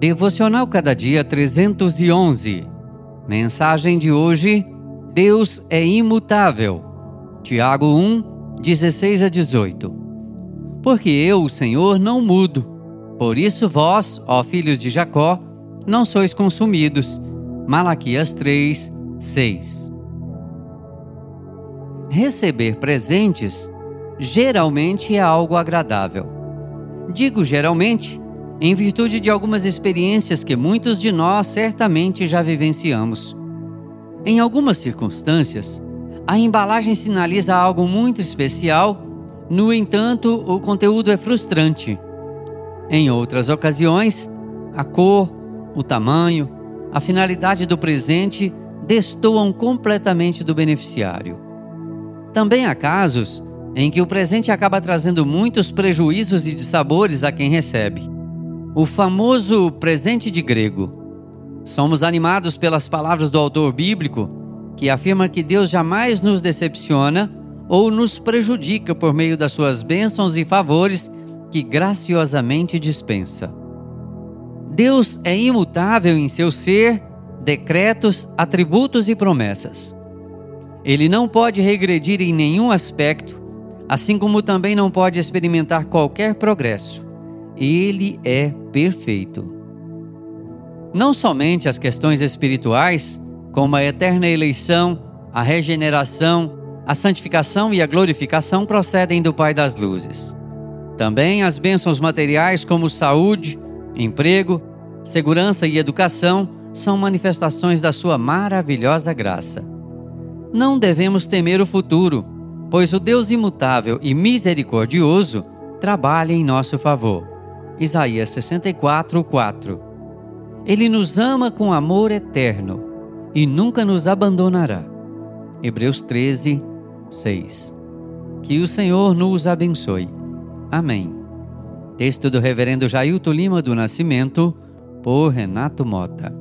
Devocional Cada Dia 311. Mensagem de hoje: Deus é imutável. Tiago 1, 16 a 18. Porque eu, o Senhor, não mudo. Por isso vós, ó filhos de Jacó, não sois consumidos. Malaquias 3, 6. Receber presentes geralmente é algo agradável. Digo geralmente em virtude de algumas experiências que muitos de nós certamente já vivenciamos. Em algumas circunstâncias, a embalagem sinaliza algo muito especial, no entanto, o conteúdo é frustrante. Em outras ocasiões, a cor, o tamanho, a finalidade do presente destoam completamente do beneficiário. Também há casos em que o presente acaba trazendo muitos prejuízos e dissabores a quem recebe. O famoso presente de grego. Somos animados pelas palavras do autor bíblico, que afirma que Deus jamais nos decepciona ou nos prejudica por meio das suas bênçãos e favores que graciosamente dispensa. Deus é imutável em seu ser, decretos, atributos e promessas. Ele não pode regredir em nenhum aspecto, assim como também não pode experimentar qualquer progresso. Ele é perfeito. Não somente as questões espirituais, como a eterna eleição, a regeneração, a santificação e a glorificação procedem do Pai das luzes. Também as bênçãos materiais, como saúde, emprego, segurança e educação, são manifestações da Sua maravilhosa graça. Não devemos temer o futuro, pois o Deus imutável e misericordioso trabalha em nosso favor. Isaías 64, 4. Ele nos ama com amor eterno e nunca nos abandonará. Hebreus 13, 6. Que o Senhor nos abençoe. Amém. Texto do Reverendo Jailton Lima do Nascimento, por Renato Mota.